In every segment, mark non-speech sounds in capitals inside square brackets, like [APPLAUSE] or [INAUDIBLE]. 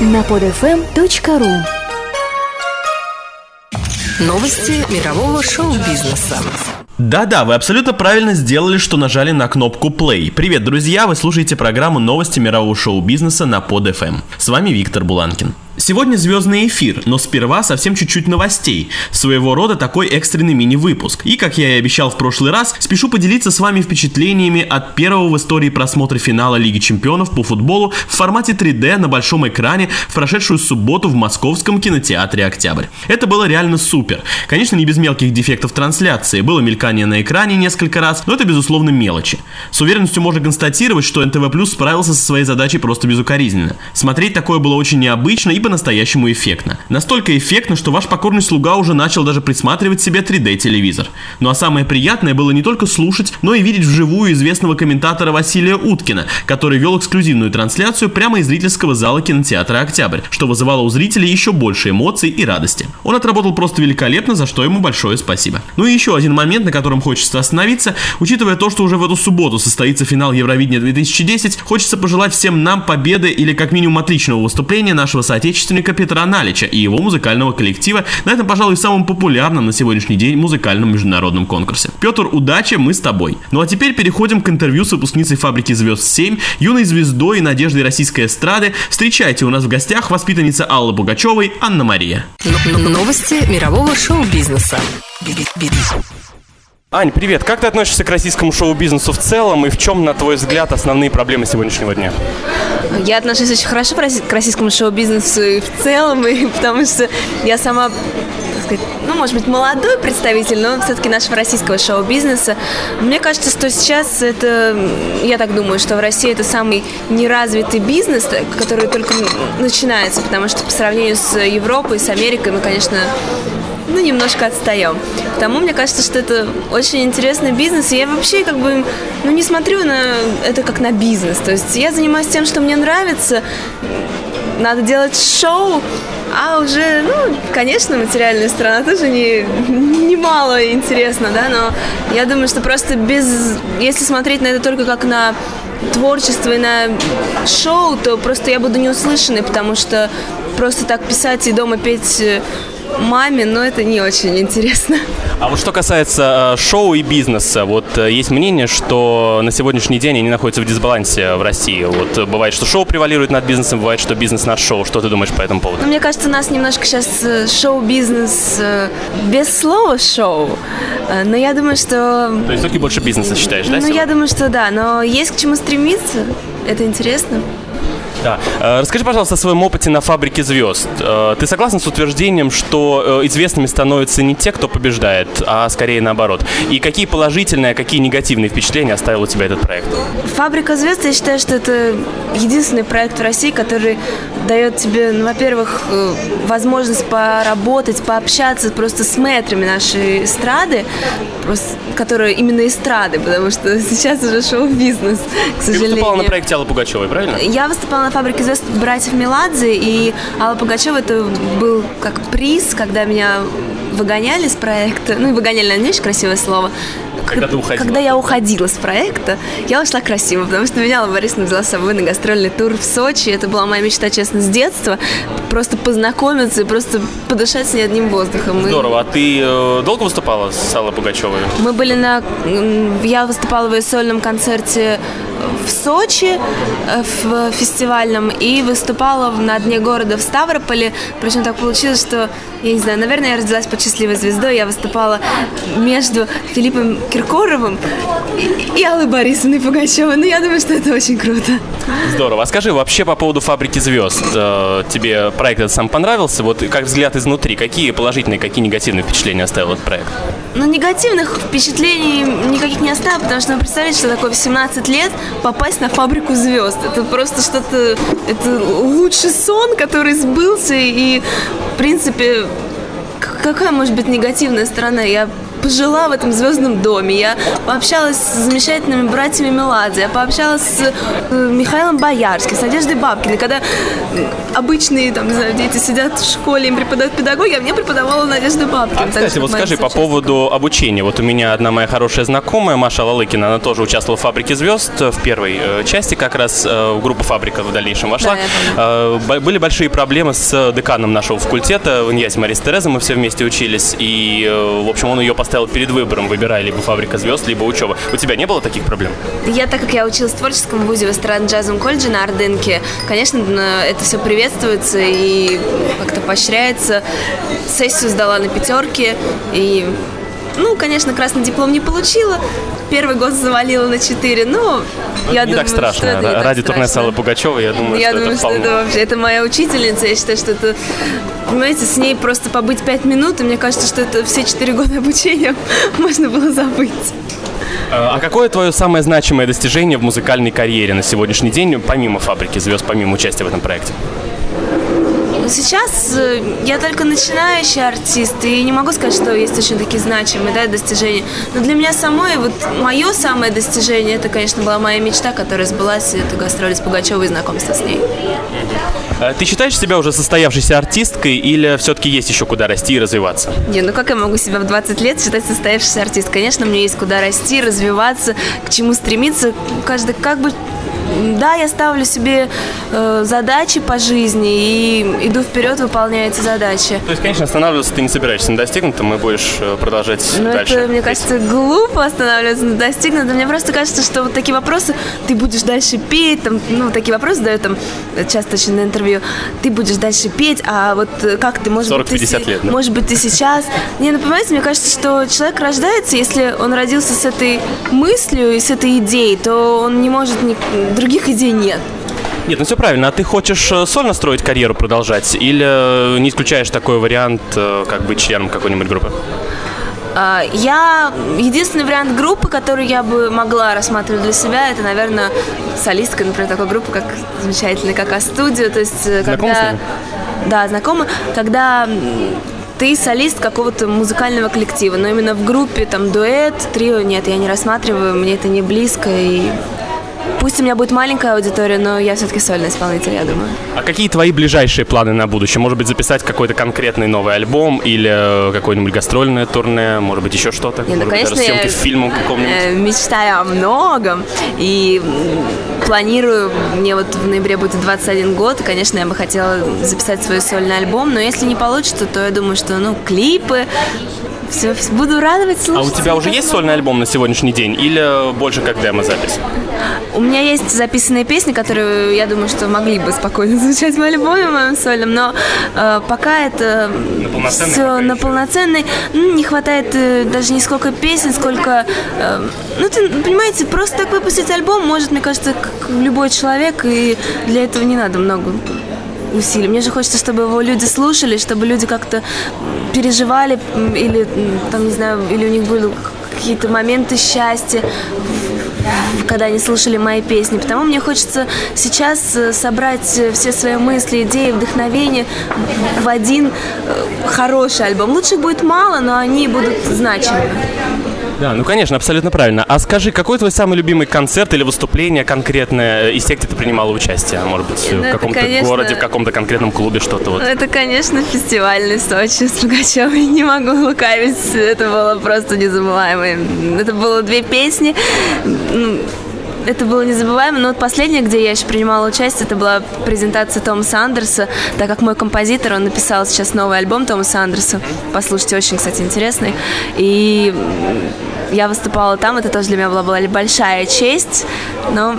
на podfm.ru Новости мирового шоу-бизнеса. Да-да, вы абсолютно правильно сделали, что нажали на кнопку play. Привет, друзья, вы слушаете программу новости мирового шоу-бизнеса на PodFM. С вами Виктор Буланкин. Сегодня звездный эфир, но сперва совсем чуть-чуть новостей. Своего рода такой экстренный мини-выпуск. И, как я и обещал в прошлый раз, спешу поделиться с вами впечатлениями от первого в истории просмотра финала Лиги Чемпионов по футболу в формате 3D на большом экране в прошедшую субботу в московском кинотеатре «Октябрь». Это было реально супер. Конечно, не без мелких дефектов трансляции. Было мелькание на экране несколько раз, но это, безусловно, мелочи. С уверенностью можно констатировать, что НТВ Плюс справился со своей задачей просто безукоризненно. Смотреть такое было очень необычно и по-настоящему эффектно. Настолько эффектно, что ваш покорный слуга уже начал даже присматривать себе 3D-телевизор. Ну а самое приятное было не только слушать, но и видеть вживую известного комментатора Василия Уткина, который вел эксклюзивную трансляцию прямо из зрительского зала кинотеатра «Октябрь», что вызывало у зрителей еще больше эмоций и радости. Он отработал просто великолепно, за что ему большое спасибо. Ну и еще один момент, на котором хочется остановиться, учитывая то, что уже в эту субботу состоится финал Евровидения 2010, хочется пожелать всем нам победы или как минимум отличного выступления нашего соотечественника соотечественника Петра Налича и его музыкального коллектива на этом, пожалуй, самом популярном на сегодняшний день музыкальном международном конкурсе. Петр, удачи, мы с тобой. Ну а теперь переходим к интервью с выпускницей фабрики звезд 7, юной звездой и надеждой российской эстрады. Встречайте у нас в гостях воспитанница Аллы Пугачевой Анна Мария. Новости мирового шоу-бизнеса. Ань, привет. Как ты относишься к российскому шоу-бизнесу в целом и в чем, на твой взгляд, основные проблемы сегодняшнего дня? Я отношусь очень хорошо к российскому шоу-бизнесу и в целом, и [LAUGHS] потому что я сама сказать, ну, может быть, молодой представитель, но все-таки нашего российского шоу-бизнеса. Мне кажется, что сейчас это, я так думаю, что в России это самый неразвитый бизнес, который только начинается, потому что по сравнению с Европой, с Америкой, мы, конечно, ну, немножко отстаем. Потому мне кажется, что это очень интересный бизнес. И я вообще как бы, ну, не смотрю на это как на бизнес. То есть я занимаюсь тем, что мне нравится. Надо делать шоу, а уже, ну, конечно, материальная сторона тоже не, не мало интересно, да, но я думаю, что просто без, если смотреть на это только как на творчество и на шоу, то просто я буду не услышанной, потому что просто так писать и дома петь маме, но это не очень интересно. А вот что касается э, шоу и бизнеса, вот э, есть мнение, что на сегодняшний день они находятся в дисбалансе в России. Вот э, бывает, что шоу превалирует над бизнесом, бывает, что бизнес над шоу. Что ты думаешь по этому поводу? Ну, мне кажется, у нас немножко сейчас шоу-бизнес без слова шоу. Но я думаю, что... То есть все-таки больше бизнеса считаешь, да? Ну, сегодня? я думаю, что да. Но есть к чему стремиться. Это интересно. Да. Э, расскажи, пожалуйста, о своем опыте на фабрике звезд. Э, ты согласен с утверждением, что э, известными становятся не те, кто побеждает, а скорее наоборот? И какие положительные, а какие негативные впечатления оставил у тебя этот проект? Фабрика звезд, я считаю, что это единственный проект в России, который дает тебе, ну, во-первых, возможность поработать, пообщаться просто с мэтрами нашей эстрады, просто, которые именно эстрады, потому что [LAUGHS] сейчас уже шоу-бизнес, к сожалению. Ты выступала на проекте Аллы Пугачевой, правильно? Я выступала на фабрике звезд братьев Меладзе, и Алла Пугачева это был как приз, когда меня выгоняли с проекта. Ну и выгоняли, наверное, не очень красивое слово. Когда ты уходила? Когда я уходила с проекта, я ушла красиво, потому что меня Алла Борисовна взяла с собой на гастрольный тур в Сочи. Это была моя мечта, честно, с детства. Просто познакомиться и просто подышать с ней одним воздухом. Здорово. А ты э, долго выступала с Аллой Пугачевой? Мы были на... Я выступала в ее сольном концерте в Сочи э, в фестивальном и выступала на дне города в Ставрополе. Причем так получилось, что, я не знаю, наверное, я родилась под счастливой звездой. Я выступала между Филиппом Киркоровым и, и Аллой Борисовной Пугачевой. Ну, я думаю, что это очень круто. Здорово. А скажи, вообще по поводу «Фабрики звезд», э, тебе проект этот сам понравился? Вот как взгляд изнутри, какие положительные, какие негативные впечатления оставил этот проект? Ну, негативных впечатлений никаких не оставил, потому что, вы представляете, что такое в 17 лет попасть на фабрику звезд. Это просто что-то, это лучший сон, который сбылся, и, в принципе, какая может быть негативная сторона? Я пожила в этом звездном доме. Я пообщалась с замечательными братьями Меладзе. Я пообщалась с э, Михаилом Боярским, с Надеждой Бабкиной. Когда обычные, там, не знаю, дети сидят в школе, им преподают педагоги, а мне преподавала Надежда Бабкина. А, кстати, вот скажи по поводу обучения. Вот у меня одна моя хорошая знакомая, Маша Лалыкина, она тоже участвовала в «Фабрике звезд» в первой э, части, как раз э, в группу «Фабрика» в дальнейшем вошла. Да, э, были большие проблемы с деканом нашего факультета, Иньясе Марис Тереза, мы все вместе учились, и, э, в общем, он ее поставил перед выбором, выбирая либо «Фабрика звезд», либо учеба. У тебя не было таких проблем? Я, так как я училась в творческом вузе в эстрадно-джазовом колледже на Ордынке, конечно, это все приветствуется и как-то поощряется. Сессию сдала на пятерке, и ну, конечно, красный диплом не получила. Первый год завалила на 4, но ну, я не думаю, так страшно. Что это не Ради турне Саллы Пугачевой, я думаю, я что думаю, это вполне... что это вообще, это моя учительница, я считаю, что это, понимаете, с ней просто побыть 5 минут, и мне кажется, что это все 4 года обучения [LAUGHS] можно было забыть. А какое твое самое значимое достижение в музыкальной карьере на сегодняшний день, помимо «Фабрики звезд», помимо участия в этом проекте? Сейчас э, я только начинающий артист, и не могу сказать, что есть очень такие значимые да, достижения. Но для меня самой, вот мое самое достижение, это, конечно, была моя мечта, которая сбылась, это гастроли с Пугачевой и знакомство с ней. А ты считаешь себя уже состоявшейся артисткой или все-таки есть еще куда расти и развиваться? Не, ну как я могу себя в 20 лет считать состоявшейся артисткой? Конечно, мне есть куда расти, развиваться, к чему стремиться. Каждый как бы да, я ставлю себе э, задачи по жизни и иду вперед, выполняю эти задачи. То есть, конечно, останавливаться ты не собираешься на достигнутом и будешь э, продолжать ну, дальше. Это, мне кажется, глупо останавливаться на достигнутом. Мне просто кажется, что вот такие вопросы, ты будешь дальше петь, там, ну, такие вопросы дают там часто очень на интервью, ты будешь дальше петь, а вот как ты, может 40, быть, ты, лет, да? может быть, ты сейчас... Не, ну, понимаете, мне кажется, что человек рождается, если он родился с этой мыслью и с этой идеей, то он не может ни других идей нет. Нет, ну все правильно. А ты хочешь э, сольно строить карьеру продолжать? Или э, не исключаешь такой вариант, э, как быть членом какой-нибудь группы? А, я единственный вариант группы, который я бы могла рассматривать для себя, это, наверное, солистка, например, такой группы, как замечательная, как А-студио. То есть, Знакомы когда... Да, знакомы. Когда ты солист какого-то музыкального коллектива, но именно в группе, там, дуэт, трио, нет, я не рассматриваю, мне это не близко, и Пусть у меня будет маленькая аудитория, но я все-таки сольный исполнитель, я думаю. А какие твои ближайшие планы на будущее? Может быть, записать какой-то конкретный новый альбом или э, какое-нибудь гастрольное турне, может быть, еще что-то? Не, ну, конечно, быть, съемки я фильмом каком-нибудь? Э, мечтаю о многом и планирую, мне вот в ноябре будет 21 год, и, конечно, я бы хотела записать свой сольный альбом, но если не получится, то я думаю, что, ну, клипы, все, буду радовать слушать. А у тебя уже есть сольный альбом на сегодняшний день или больше как демо-запись? У меня есть записанные песни, которые, я думаю, что могли бы спокойно [LAUGHS] звучать в альбоме, в моем сольном, но э, пока это на все на полноценный, ну, не хватает э, даже не сколько песен, сколько... Э, ну, ты, понимаете, просто так выпустить альбом может, мне кажется, как любой человек, и для этого не надо много усилий. Мне же хочется, чтобы его люди слушали, чтобы люди как-то переживали или, там, не знаю, или у них были какие-то моменты счастья, когда они слушали мои песни. Потому мне хочется сейчас э, собрать э, все свои мысли, идеи, вдохновения в один э, хороший альбом. Лучше будет мало, но они будут значимы. Да, ну конечно, абсолютно правильно. А скажи, какой твой самый любимый концерт или выступление конкретное из тех, где ты принимала участие? Может быть, ну, в каком-то конечно... городе, в каком-то конкретном клубе что-то вот? Это, конечно, фестивальный Сочи с Пугачевой. Не могу лукавить. Это было просто незабываемо. Это было две песни. Это было незабываемо. Но вот последнее, где я еще принимала участие, это была презентация Томаса Андерса, так как мой композитор, он написал сейчас новый альбом Томаса Андерса. Послушайте, очень, кстати, интересный. И я выступала там, это тоже для меня была, была большая честь, но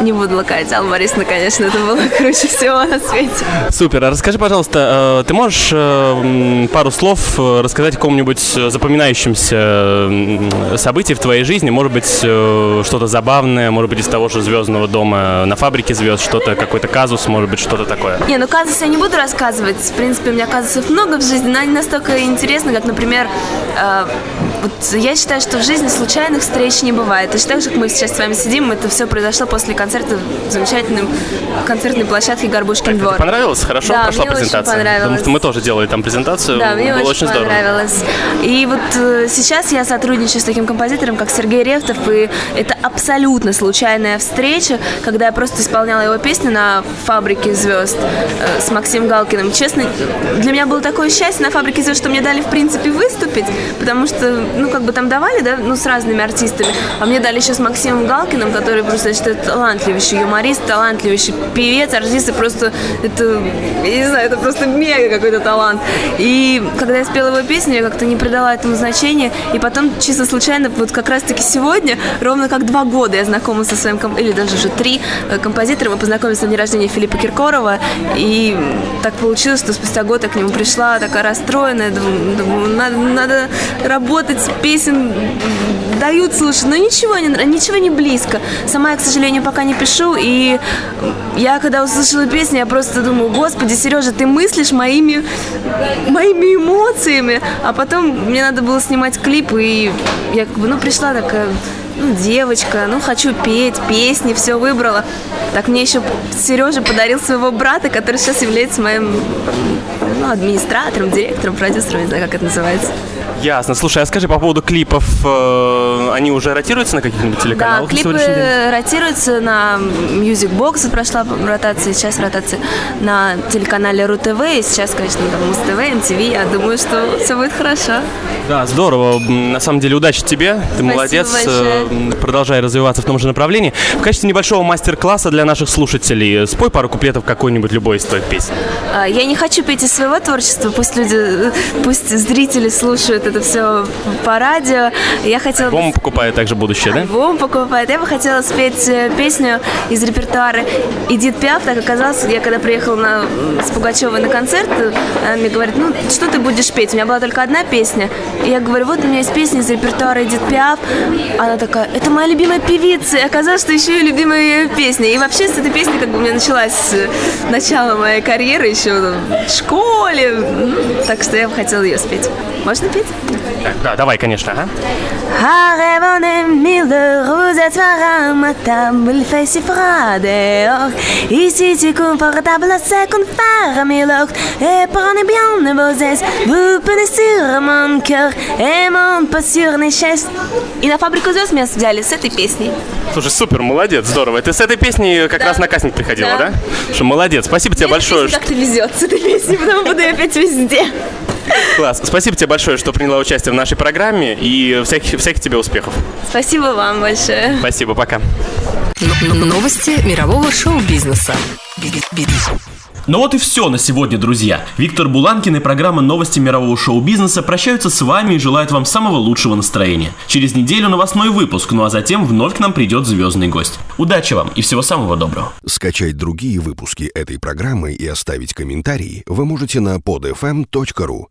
не буду лакать, Алла Борисовна, конечно, это было круче всего на свете. Супер. А расскажи, пожалуйста, э, ты можешь э, пару слов э, рассказать о каком-нибудь запоминающемся событии в твоей жизни? Может быть, что-то забавное, может быть, из того же «Звездного дома» на фабрике звезд, что-то, какой-то казус, может быть, что-то такое? Не, ну казус я не буду рассказывать. В принципе, у меня казусов много в жизни, но они настолько интересны, как, например, вот я считаю, что в жизни случайных встреч не бывает. Точно так же, как мы сейчас с вами сидим, это все произошло после концерта в замечательном концертной площадке Горбушкин двор. Понравилось? Хорошо Да, прошла мне очень презентация? понравилось. Потому что мы тоже делали там презентацию. Да, мне Было очень, очень здорово. понравилось. И вот э, сейчас я сотрудничаю с таким композитором, как Сергей Ревтов, и это абсолютно случайная встреча, когда я просто исполняла его песню на «Фабрике звезд» э, с Максимом Галкиным. Честно, для меня было такое счастье на «Фабрике звезд», что мне дали, в принципе, выступить, потому что, ну, как бы там давали, да, ну, с разными артистами, а мне дали еще с Максимом Галкиным, который просто, я считаю, талантливейший юморист, талантливейший певец, артист, и просто, это, я не знаю, это просто мега какой-то талант. И когда я спела его песню, я как-то не придала этому значения, и потом чисто случайно, вот как раз-таки сегодня, ровно как два года я знакома со своим, ком- или даже уже три э, композитором, мы познакомились на дне рождения Филиппа Киркорова, и так получилось, что спустя год я к нему пришла, такая расстроенная, думаю, надо, надо работать, песен дают слушать, но ничего не, ничего не близко. Сама я, к сожалению, пока не пишу, и я, когда услышала песню, я просто думаю, господи, Сережа, ты мыслишь моими, моими эмоциями, а потом мне надо было снимать клип, и я как бы, ну, пришла такая, ну, девочка, ну, хочу петь, песни, все выбрала. Так мне еще Сережа подарил своего брата, который сейчас является моим ну, администратором, директором, продюсером, не знаю, как это называется. Ясно. Слушай, а скажи по поводу клипов, э, они уже ротируются на каких-нибудь Да, телеканалах? на клипы ротируются на Music Box, прошла ротация, сейчас ротация на телеканале РУ-ТВ, и сейчас, конечно, там Муз-ТВ, МТВ, я думаю, что все будет хорошо. Да, здорово. На самом деле удачи тебе. Ты молодец. большое. Э, м, Продолжай развиваться в том же направлении. В качестве небольшого мастер-класса для наших слушателей спой пару куплетов какой-нибудь любой из твоих песен. А, Я не хочу петь из своего творчества, пусть люди, пусть зрители слушают это все по радио. Я хотела Альбом покупает также будущее, да? альбом покупает. Я бы хотела спеть э, песню из репертуара Эдит Пиаф. Так оказалось, я когда приехала на, с Пугачевой на концерт, она мне говорит, ну, что ты будешь петь? У меня была только одна песня. И я говорю, вот у меня есть песня из репертуара Эдит Пиаф. Она такая, это моя любимая певица. И оказалось, что еще и любимая ее песня. И вообще с этой песни как бы у меня началась э, начало моей карьеры еще там, в школе. Так что я бы хотела ее спеть. Можно петь? Да, давай, конечно. Ага. C'est confortable, c'est confère mes locks. Et prenez bien vos aises, vous prenez sur mon cœur et mon pas sur les chaises. И на фабрику звезд меня взяли с этой песней. Слушай, супер, молодец, здорово. Ты с этой песней как Да. раз на кастинг приходила, да? Да. Что, молодец. Спасибо тебе большое. что- как-то везет с этой песней, потому буду я петь везде. Класс. Спасибо тебе большое, что приняла участие в нашей программе. И всяких, всяких тебе успехов. Спасибо вам большое. Спасибо, пока. Новости мирового шоу-бизнеса. Ну вот и все на сегодня, друзья. Виктор Буланкин и программа «Новости мирового шоу-бизнеса» прощаются с вами и желают вам самого лучшего настроения. Через неделю новостной выпуск, ну а затем вновь к нам придет звездный гость. Удачи вам и всего самого доброго. Скачать другие выпуски этой программы и оставить комментарии вы можете на podfm.ru.